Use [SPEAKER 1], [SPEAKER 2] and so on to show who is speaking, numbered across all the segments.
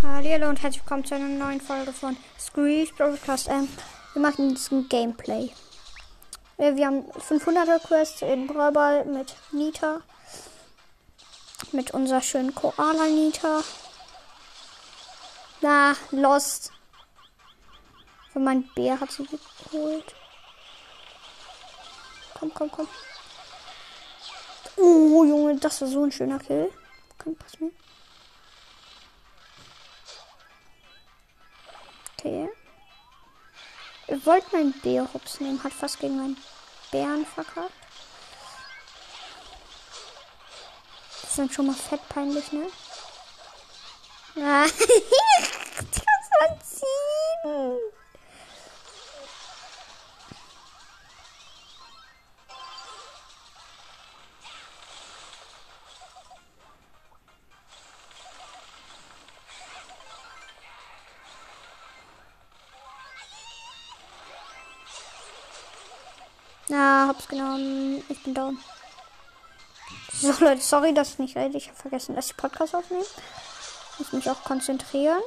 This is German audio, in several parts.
[SPEAKER 1] Hallo und herzlich willkommen zu einer neuen Folge von Screech Broadcast. Ähm, wir machen jetzt ein Gameplay. Äh, wir haben 500er Quest in Brawlball mit Nita. Mit unserer schönen Koala Nita. Na, Lost. Für mein Bär hat sie geholt. Komm, komm, komm. Oh, Junge, das war so ein schöner Kill. Komm, pass mir. Okay. Ihr wollt meinen Bär hops nehmen, hat fast gegen meinen Bären verkackt. Das ist dann schon mal fett peinlich, ne? Ah, das anziehen. Na, hab's genommen. Ich bin down. So, Leute, sorry, dass ich nicht rede. Ich habe vergessen, dass ich Podcast aufnehme. Muss mich auch konzentrieren.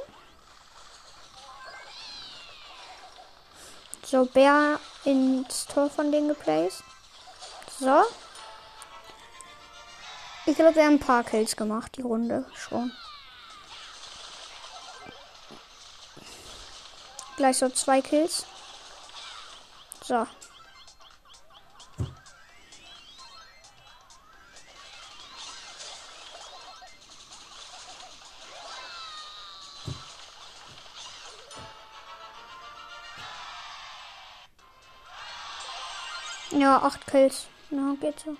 [SPEAKER 1] So, Bär ins Tor von denen geplaced. So. Ich glaube, wir haben ein paar Kills gemacht, die Runde schon. Gleich so zwei Kills. So. Ja, acht Kills. Na, geht so.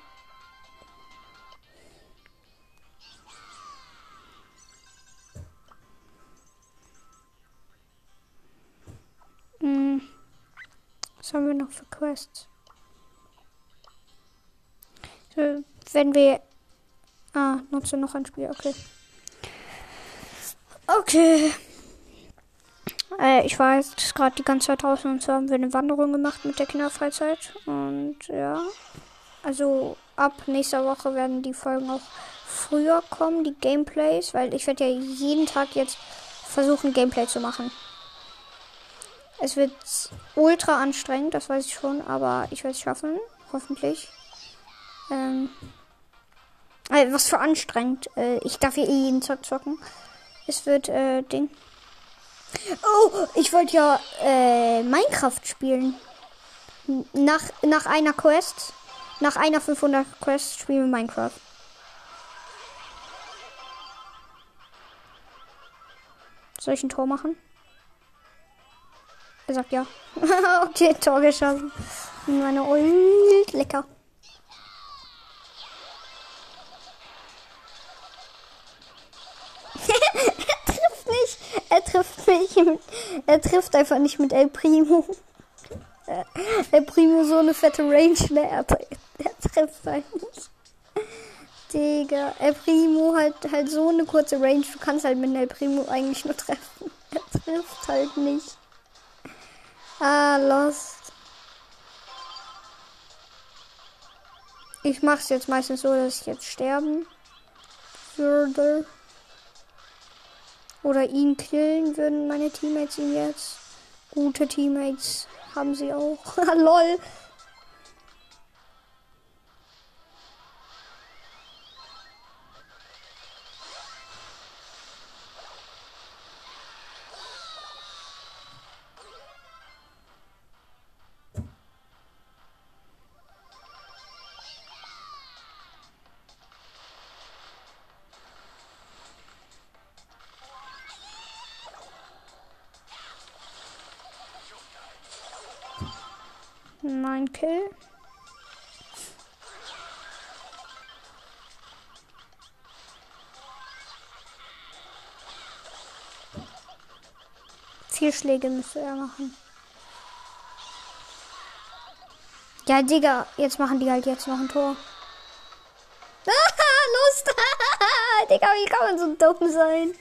[SPEAKER 1] Hm. Was haben wir noch für Quests? So, wenn wir. Ah, nutze noch ein Spiel, okay. Okay. Äh, ich war jetzt gerade die ganze Zeit draußen und so haben wir eine Wanderung gemacht mit der Kinderfreizeit. Und ja. Also ab nächster Woche werden die Folgen auch früher kommen, die Gameplays, weil ich werde ja jeden Tag jetzt versuchen, Gameplay zu machen. Es wird ultra anstrengend, das weiß ich schon, aber ich werde es schaffen, hoffentlich. Ähm, äh, was für anstrengend. Äh, ich darf hier eh jeden Tag zocken. Es wird, äh, Ding. Oh, ich wollte ja äh, Minecraft spielen. Nach, nach einer Quest. Nach einer 500 Quest spielen wir Minecraft. Soll ich ein Tor machen? Er sagt ja. okay, Tor geschossen. Meine Ult. Lecker. Er trifft mich. Mit, er trifft einfach nicht mit El Primo. El Primo so eine fette Range, ne? Er, er trifft halt nicht. Digga. El Primo halt, halt so eine kurze Range. Du kannst halt mit El Primo eigentlich nur treffen. Er trifft halt nicht. Ah, lost. Ich mach's jetzt meistens so, dass ich jetzt sterben würde. Oder ihn killen würden meine Teammates ihn jetzt. Gute Teammates haben sie auch. Lol. Vier Schläge müsste er machen. Ja, Digga, jetzt machen die halt jetzt noch ein Tor. Ah, Lust! Digga, wie kann man so dumm sein?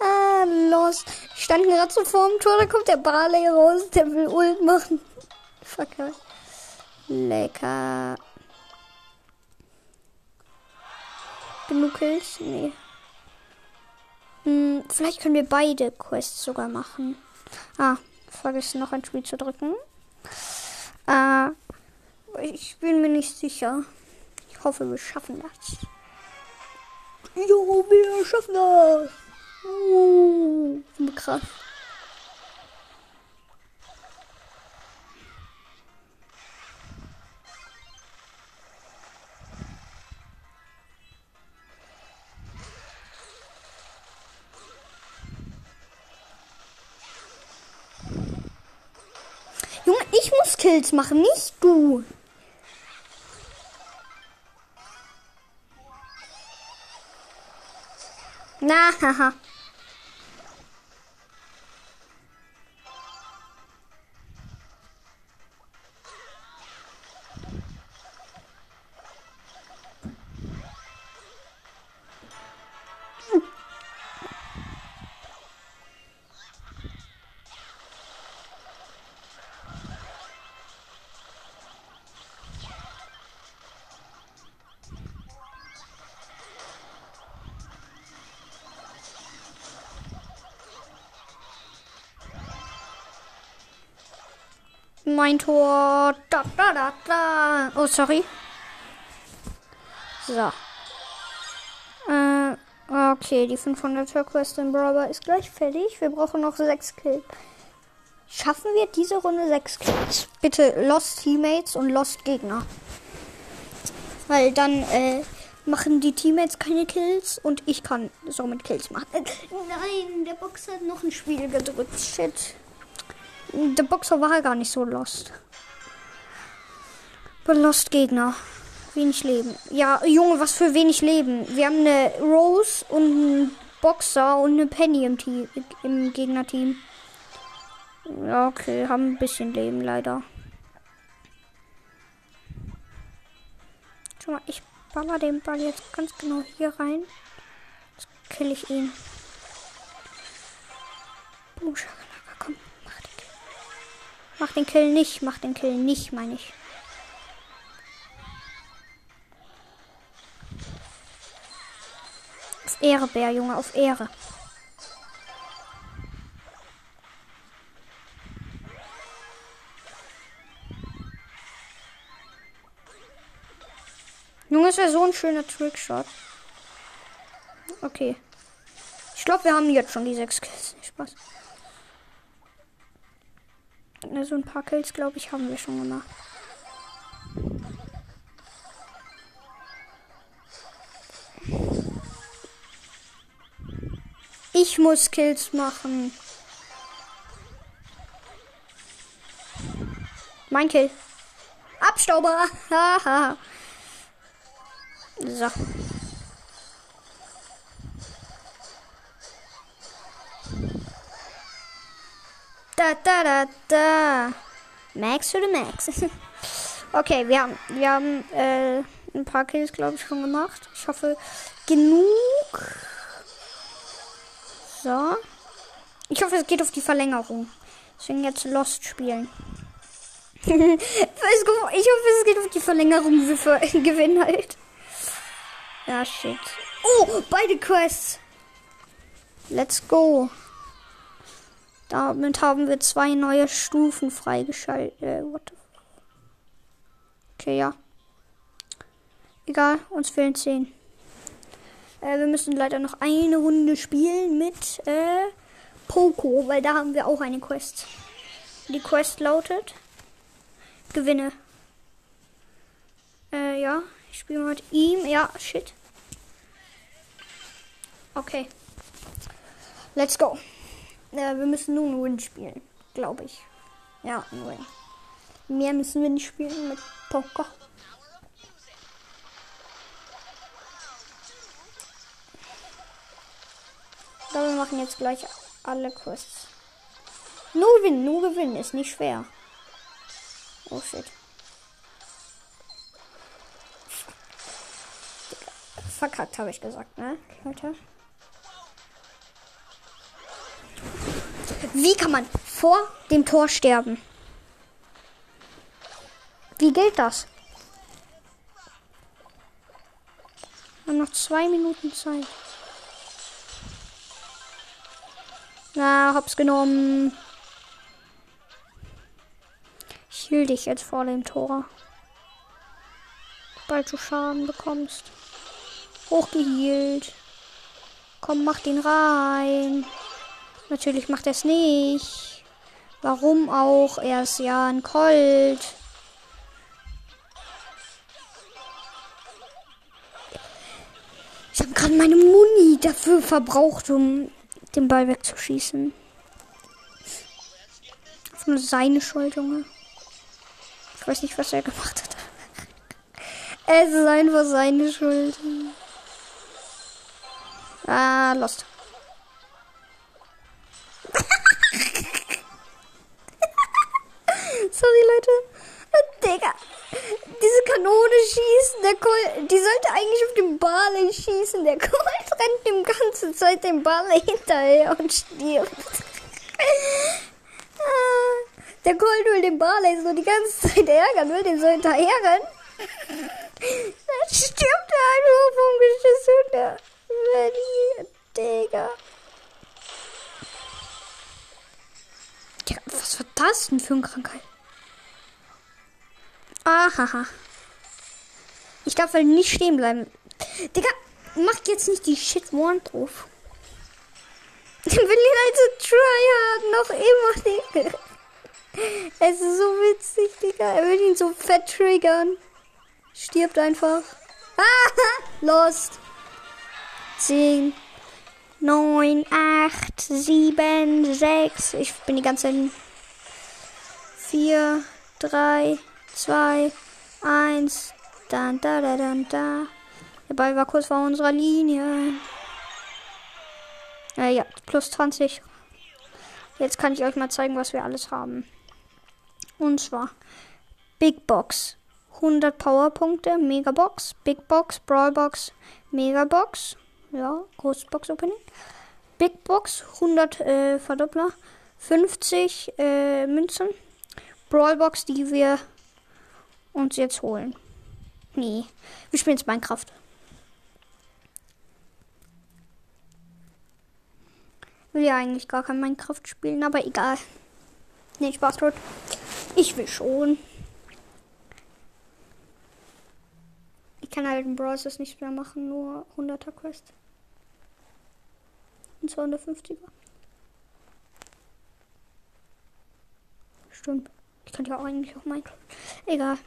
[SPEAKER 1] Ah, los. Ich stand gerade so vor dem Tor, da kommt der Barley raus, der will Ult machen. Fucker. Lecker. Genug Kills? Nee. Hm, vielleicht können wir beide Quests sogar machen. Ah, vergessen noch ein Spiel zu drücken. Äh, ich bin mir nicht sicher. Ich hoffe, wir schaffen das. Jo, wir schaffen das. Oh, krass. Kills machen, nicht du. Na, haha. Mein Tor. Da, da, da, da. Oh, sorry. So. Äh, okay, die 500er Quest in Brawler ist gleich fertig. Wir brauchen noch 6 Kills. Schaffen wir diese Runde 6 Kills? Bitte Lost Teammates und Lost Gegner. Weil dann äh, machen die Teammates keine Kills und ich kann somit Kills machen. Äh, nein, der Box hat noch ein Spiel gedrückt. Shit. Der Boxer war gar nicht so lost. Lost Gegner. Wenig Leben. Ja, Junge, was für wenig Leben. Wir haben eine Rose und einen Boxer und eine Penny im, Team, im Gegnerteam. Ja, okay, haben ein bisschen Leben leider. Schau mal, ich baller den Ball jetzt ganz genau hier rein. Jetzt kill ich ihn. Boom, Mach den Kill nicht, mach den Kill nicht, meine ich. Auf Ehre, Bär, Junge, auf Ehre. Junge, es wäre so ein schöner Trickshot. Okay. Ich glaube, wir haben jetzt schon die sechs Kills. Spaß. So ein paar Kills, glaube ich, haben wir schon gemacht. Ich muss Kills machen. Mein Kill. Abstauber. so. Da, da, da, da. Max den Max. okay, wir haben, wir haben äh, ein paar Kills, glaube ich, schon gemacht. Ich hoffe, genug. So. Ich hoffe, es geht auf die Verlängerung. Deswegen jetzt Lost spielen. ich hoffe, es geht auf die Verlängerung. Wir gewinnen halt. Ja, shit. Oh, beide Quests. Let's go. Damit haben wir zwei neue Stufen freigeschaltet. Äh, okay, ja. Egal, uns fehlen zehn. Äh, wir müssen leider noch eine Runde spielen mit äh, Poco, weil da haben wir auch eine Quest. Die Quest lautet: Gewinne. Äh, ja, ich spiele mit ihm. Ja, shit. Okay. Let's go. Äh, wir müssen nur einen Win spielen, glaube ich. Ja, ein. Mehr müssen wir nicht spielen mit Poker. Aber wir machen jetzt gleich alle Quests. Nur gewinnen, nur gewinnen, ist nicht schwer. Oh shit. Verkackt, habe ich gesagt, ne, Leute? Wie kann man vor dem Tor sterben? Wie gilt das? Wir haben noch zwei Minuten Zeit. Na, hab's genommen. Ich hiel dich jetzt vor dem Tor. Sobald du Schaden bekommst. Hochgehielt. Komm, mach den rein. Natürlich macht er es nicht. Warum auch? Er ist ja ein Colt. Ich habe gerade meine Muni dafür verbraucht, um den Ball wegzuschießen. Auf nur seine Schuld, Junge. Ich weiß nicht, was er gemacht hat. es ist einfach seine Schuld. Ah, lost. Sorry, Leute. Digga. Diese Kanone schießen, der Colt, die sollte eigentlich auf den Ball schießen. Der Colt rennt die ganze Zeit den Ball hinterher und stirbt. Ah, der Colt will den Ball so die ganze Zeit ärgern, will den so hinterherrennen. Dann stirbt er einfach vom Geschiss hinter. Digga. Ja, was war das denn für eine Krankheit? Ahaha. Ich darf halt nicht stehen bleiben. Digga, mach jetzt nicht die Shit One drauf. Ich will ihn also tryhard noch immer, Digga. Es ist so witzig, Digga. Er will ihn so fett triggern. Stirbt einfach. Ah, lost. 10, 9, 8, 7, 6. Ich bin die ganze Zeit. 4, 3, 2, 1. Dann, da, da, dann, da. Der Ball war kurz vor unserer Linie. Äh, ja, plus 20. Jetzt kann ich euch mal zeigen, was wir alles haben. Und zwar Big Box. 100 Powerpunkte, Megabox, Big Box, Brawl Box, Megabox. Ja, Großbox Opening. Big Box, 100 äh, Verdoppler, 50 äh, Münzen. Brawl Box, die wir uns jetzt holen. Nee, wir spielen jetzt Minecraft. Will ja eigentlich gar kein Minecraft spielen, aber egal. Nee, Spaß tot. Ich will schon. Ich kann halt in Browsers nicht mehr machen, nur 100er Quest. Und 250er. Stimmt. Ich könnte ja auch eigentlich auch Minecraft. Egal.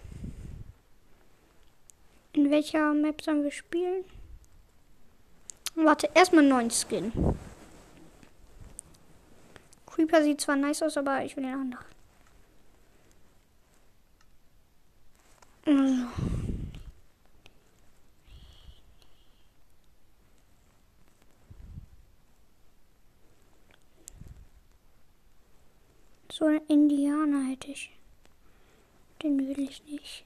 [SPEAKER 1] In welcher Map sollen wir spielen? Warte, erstmal einen neuen Skin. Creeper sieht zwar nice aus, aber ich will den anderen. Also. So einen Indianer hätte ich. Den will ich nicht.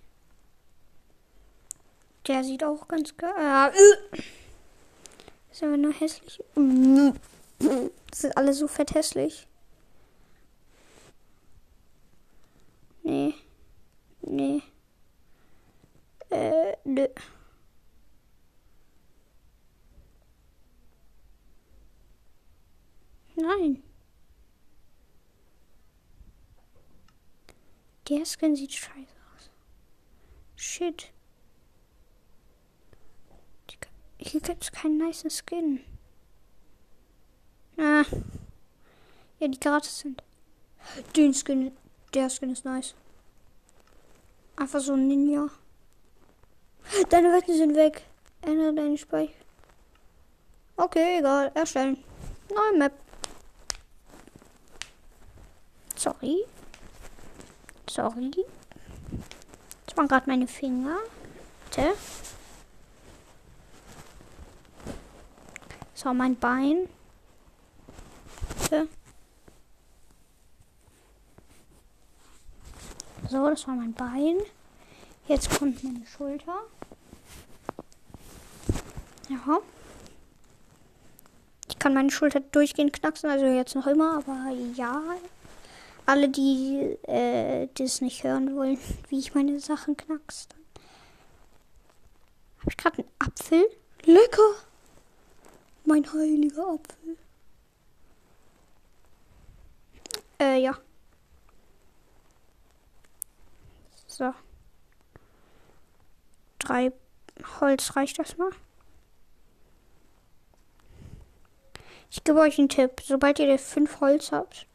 [SPEAKER 1] Der sieht auch ganz geil. Ah, äh. Ist aber nur hässlich. Sind alle so fett hässlich. Nee. Nee. Äh, nö. Nein. Der Skin sieht scheiße aus. Shit. Hier gibt es keinen nice Skin. Ah. Ja, die gratis sind. Den Skin, der Skin ist nice. Einfach so ein Ninja. Deine Wetten sind weg. Ändere deinen Speicher. Okay, egal. Erstellen. Neue Map. Sorry. Sorry. Das waren gerade meine Finger. Bitte. So, mein Bein. So, das war mein Bein. Jetzt kommt meine Schulter. Ja. Ich kann meine Schulter durchgehend knacksen, also jetzt noch immer, aber ja. Alle, die äh, das nicht hören wollen, wie ich meine Sachen knackse. Habe ich gerade einen Apfel? Lecker! Mein heiliger Apfel. Äh, ja. So. Drei Holz reicht das mal. Ich gebe euch einen Tipp. Sobald ihr fünf Holz habt,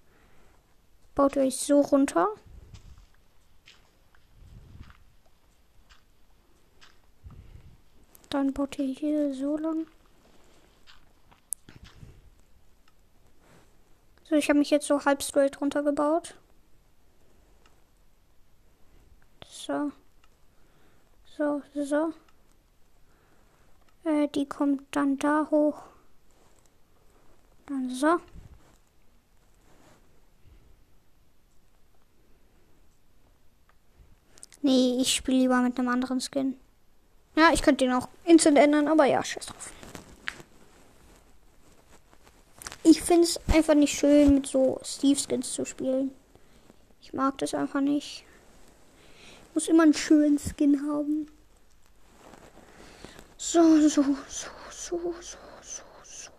[SPEAKER 1] baut ihr euch so runter. Dann baut ihr hier so lang. So, ich habe mich jetzt so halb straight runtergebaut. So. So, so. Äh, die kommt dann da hoch. Dann so. Nee, ich spiele lieber mit einem anderen Skin. Ja, ich könnte den auch instant ändern, aber ja, scheiß drauf. Ich finde es einfach nicht schön, mit so Steve-Skins zu spielen. Ich mag das einfach nicht. Ich muss immer einen schönen Skin haben. So, so, so, so, so, so, so.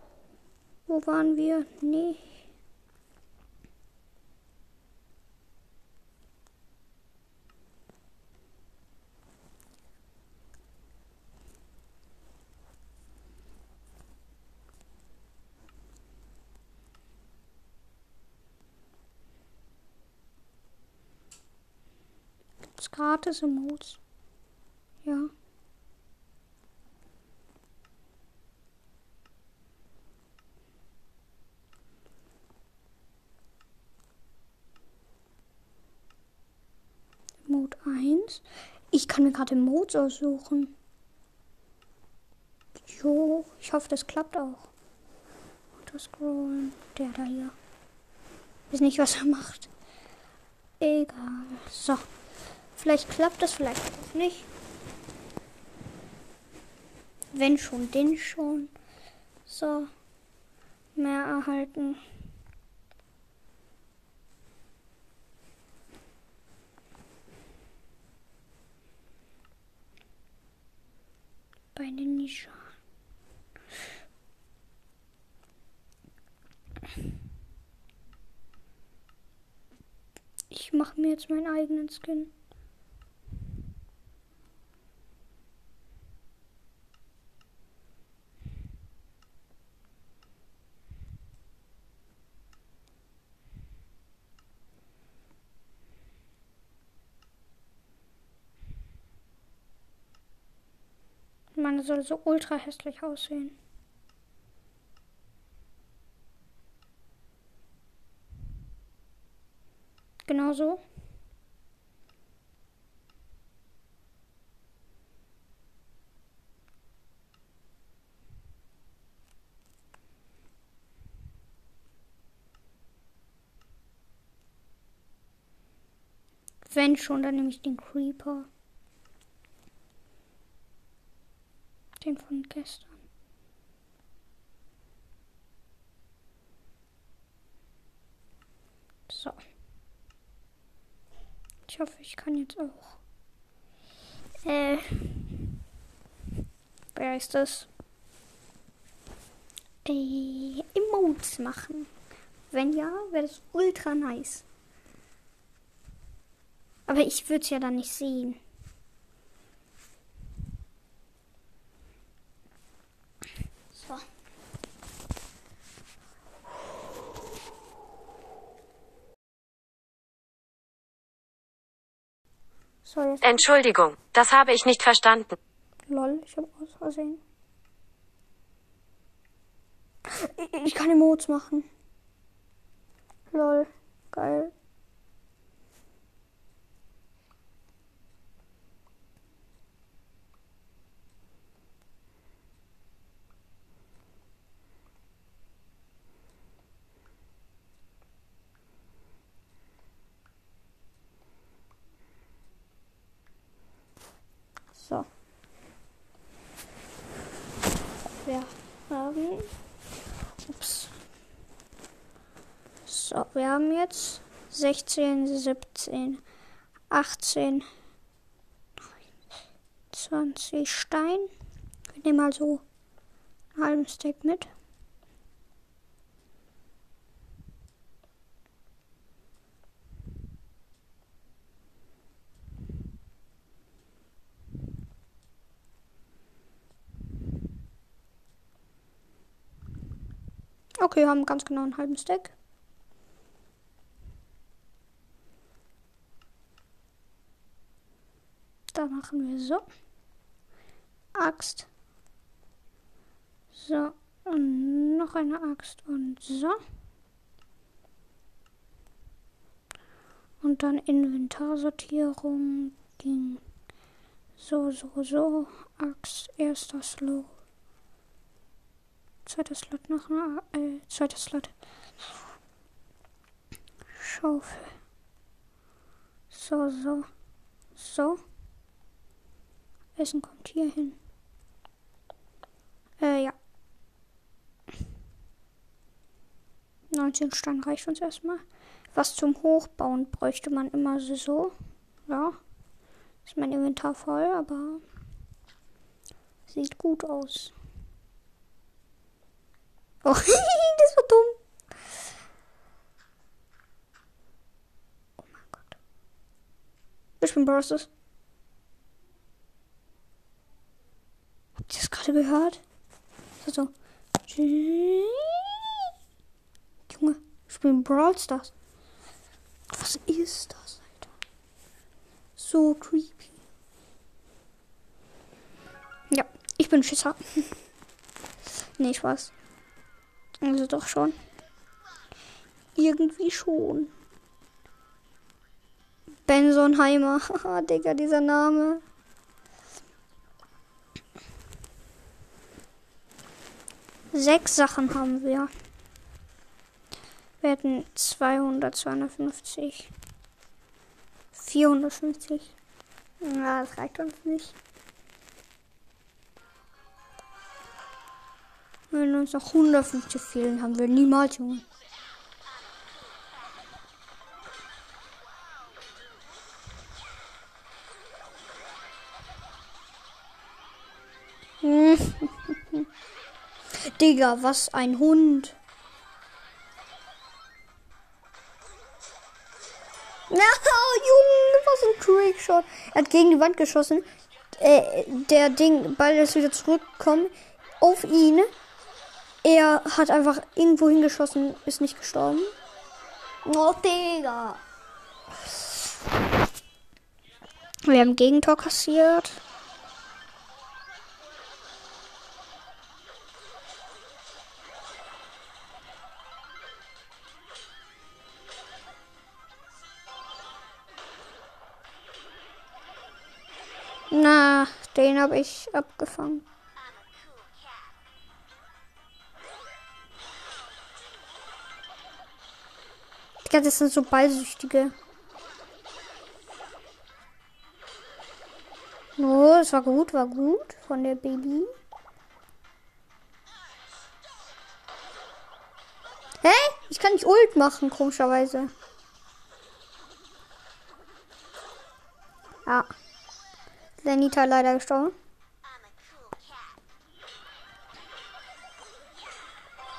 [SPEAKER 1] Wo waren wir? Nee. Gibt's gratis Emotes? Ja. Mode 1. Ich kann mir gerade Modes aussuchen. Jo, ich hoffe, das klappt auch. Scrollen. Der da hier. Weiß nicht, was er macht. Egal. So. Vielleicht klappt das, vielleicht auch nicht. Wenn schon, den schon. So. Mehr erhalten. Bei den Nisha. Ich mache mir jetzt meinen eigenen Skin. Meine soll so ultra hässlich aussehen. Genau so. Wenn schon, dann nehme ich den Creeper. Den von gestern. So. Ich hoffe, ich kann jetzt auch. Äh. Wer ist das? Äh, Emotes machen. Wenn ja, wäre das ultra nice. Aber ich würde es ja dann nicht sehen. So. So, jetzt.
[SPEAKER 2] Entschuldigung, das habe ich nicht verstanden.
[SPEAKER 1] Lol, ich habe aus Versehen. Ich, ich kann Emotes machen. Lol, geil. So. Wir haben. Ups. So, wir haben jetzt 16, 17, 18, 20 Stein. Nehme mal so einen halben Stack mit. Okay, haben ganz genau einen halben Stack. Da machen wir so. Axt. So. Und noch eine Axt und so. Und dann Inventarsortierung ging so, so, so. Axt, erster Slot. Zweiter Slot noch äh, zweiter Slot. Schaufel. So, so. So. Essen kommt hier hin. Äh, ja. 19 Stein reicht uns erstmal. Was zum Hochbauen bräuchte man immer so. Ja. Ist mein Inventar voll, aber sieht gut aus. Oh, das war dumm. Oh mein Gott. Ich bin Bros. Habt ihr das gerade gehört? Das so. Junge, ich bin Brawl Stars. Was ist das, Alter? So creepy. Ja, ich bin Schisser. nee, Spaß. Also doch schon. Irgendwie schon. Bensonheimer. Haha, Digga, dieser Name. Sechs Sachen haben wir. Wir hätten 200, 250, 450. Ja, das reicht uns nicht. Wenn uns noch 150 fehlen, haben wir niemals, Junge. Digga, was ein Hund. Na, oh, Junge, was ein Trickshot. Er hat gegen die Wand geschossen. Äh, der Ding, Ball ist wieder zurückgekommen auf ihn. Er hat einfach irgendwo hingeschossen, ist nicht gestorben. Oh, Digga. Wir haben Gegentor kassiert. Na, den habe ich abgefangen. Digga, das sind so Ballsüchtige. Oh, es war gut, war gut von der Baby. Hä? Ich kann nicht Ult machen, komischerweise. Ja. Der Nita leider gestorben.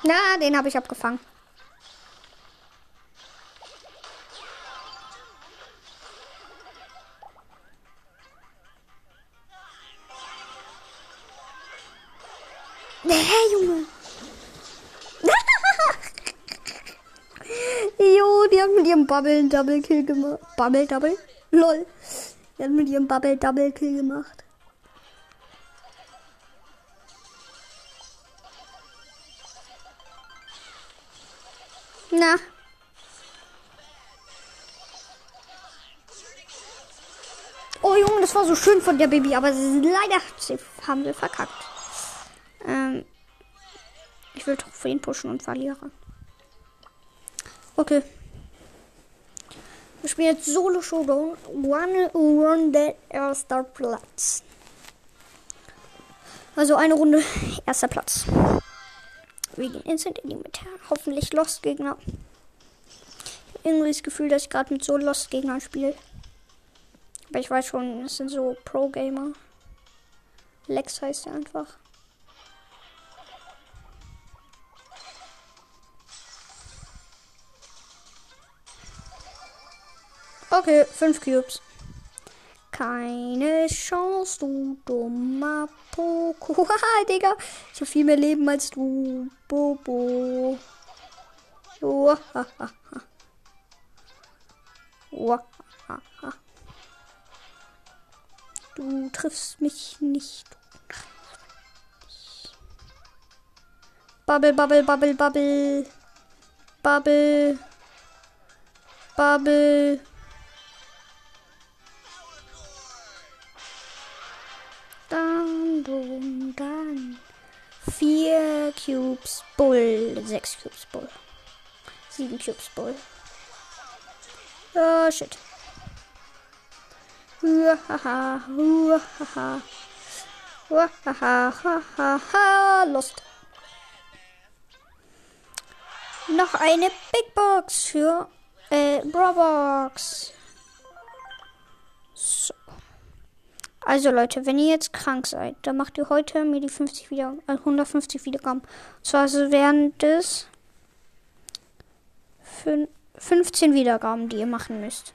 [SPEAKER 1] Na, den habe ich abgefangen. Bubble Double Kill gemacht. Bubble Double? Lol. Die hat mit ihrem Bubble Double Kill gemacht. Na. Oh Junge, das war so schön von der Baby, aber leider haben wir verkackt. Ähm, ich will Trophäen pushen und verlieren. Okay. Wir spielen jetzt Solo Showdown. One Runde erster Platz. Also eine Runde erster Platz. Wir gehen instant in die Mitte. Hoffentlich Lost Gegner. Irgendwie das Gefühl, dass ich gerade mit so Lost Gegnern spiele. Aber ich weiß schon, es sind so Pro Gamer. Lex heißt er einfach. Okay, fünf Cubes. Keine Chance, du dummer Poko. Haha, Digga. Ich habe viel mehr Leben als du, Bobo. Wahaha. Wahaha. Du triffst mich nicht. Bubble, bubble, bubble, bubble. Bubble. Bubble. Sieben Cubes Bull. Oh, shit. Huahaha, huahaha. Huahaha, Lust. Noch eine Big Box für äh, Brawlbox. So. Also Leute, wenn ihr jetzt krank seid, dann macht ihr heute mir die 50 wieder, äh, 150 Wiedergaben. Und zwar während des 15 Wiedergaben, die ihr machen müsst.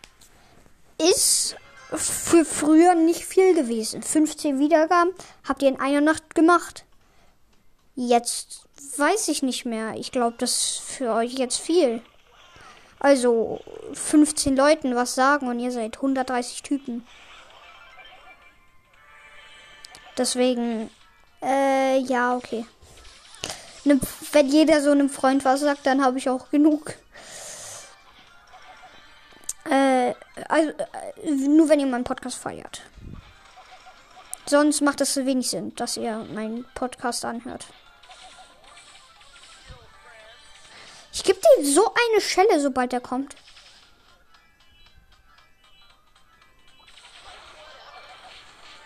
[SPEAKER 1] Ist für früher nicht viel gewesen. 15 Wiedergaben habt ihr in einer Nacht gemacht. Jetzt weiß ich nicht mehr. Ich glaube, das ist für euch jetzt viel. Also 15 Leuten was sagen und ihr seid 130 Typen. Deswegen, äh, ja, okay. Ne, wenn jeder so einem Freund was sagt, dann habe ich auch genug. Äh, also, äh, nur wenn ihr meinen Podcast feiert. Sonst macht es wenig Sinn, dass ihr meinen Podcast anhört. Ich gebe dir so eine Schelle, sobald er kommt.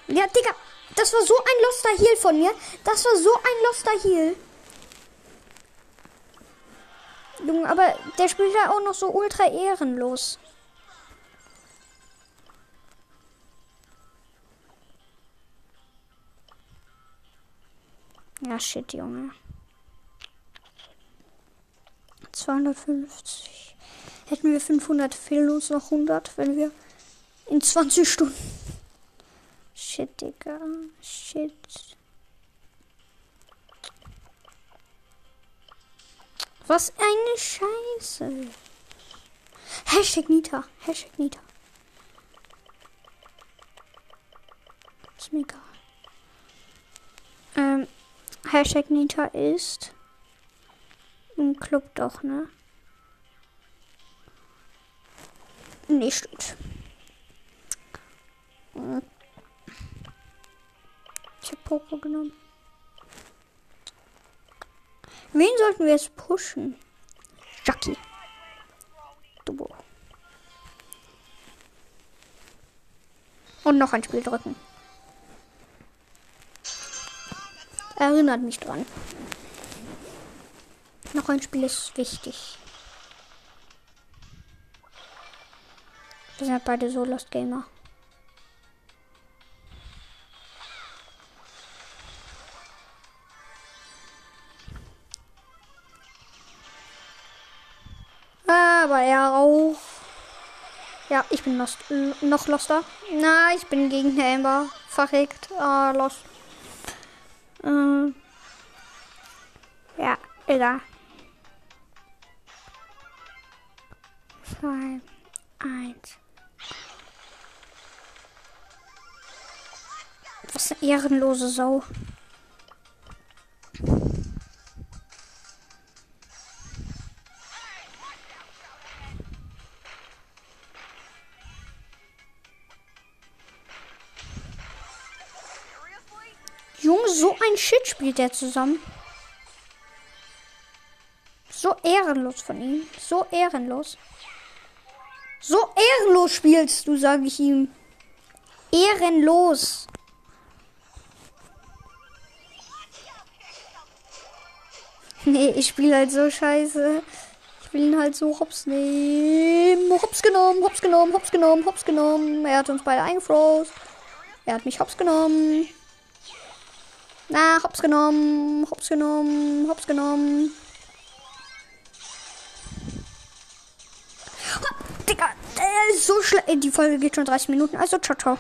[SPEAKER 1] Ja, Digga, das war so ein Loster Heal von mir. Das war so ein Loster Heal. Junge, aber der spielt ja auch noch so ultra ehrenlos. Ja, shit, Junge. 250. Hätten wir 500, fehlen uns noch 100, wenn wir in 20 Stunden. Shit, Digga. Shit. Was eine Scheiße. Hashtag Nita. Hashtag Nita. Ist mir egal. Ähm, Hashtag Nita ist im Club doch, ne? Nee, stimmt. Ich hab Poco genommen. Wen sollten wir jetzt pushen? Jackie. Dubo. Und noch ein Spiel drücken. Erinnert mich dran. Noch ein Spiel ist wichtig. Wir sind beide so Lost Gamer. Aber er auch. Ja, ich bin lost. noch loster. Na, ich bin gegen Amber. Verreckt. Ah, lost. Ähm. Ja, egal. Zwei, eins. Was eine ehrenlose Sau. Ein Shit spielt der zusammen. So ehrenlos von ihm. So ehrenlos. So ehrenlos spielst du, sage ich ihm. Ehrenlos. Nee, ich spiele halt so scheiße. Ich will ihn halt so hops nehmen. Hops genommen, hops genommen, hops genommen, hops genommen. Er hat uns beide eingefroren. Er hat mich hops genommen. Na, hops genommen, hops genommen, hops genommen. Oh, Digga, der ist so schlecht. Die Folge geht schon 30 Minuten, also ciao, ciao.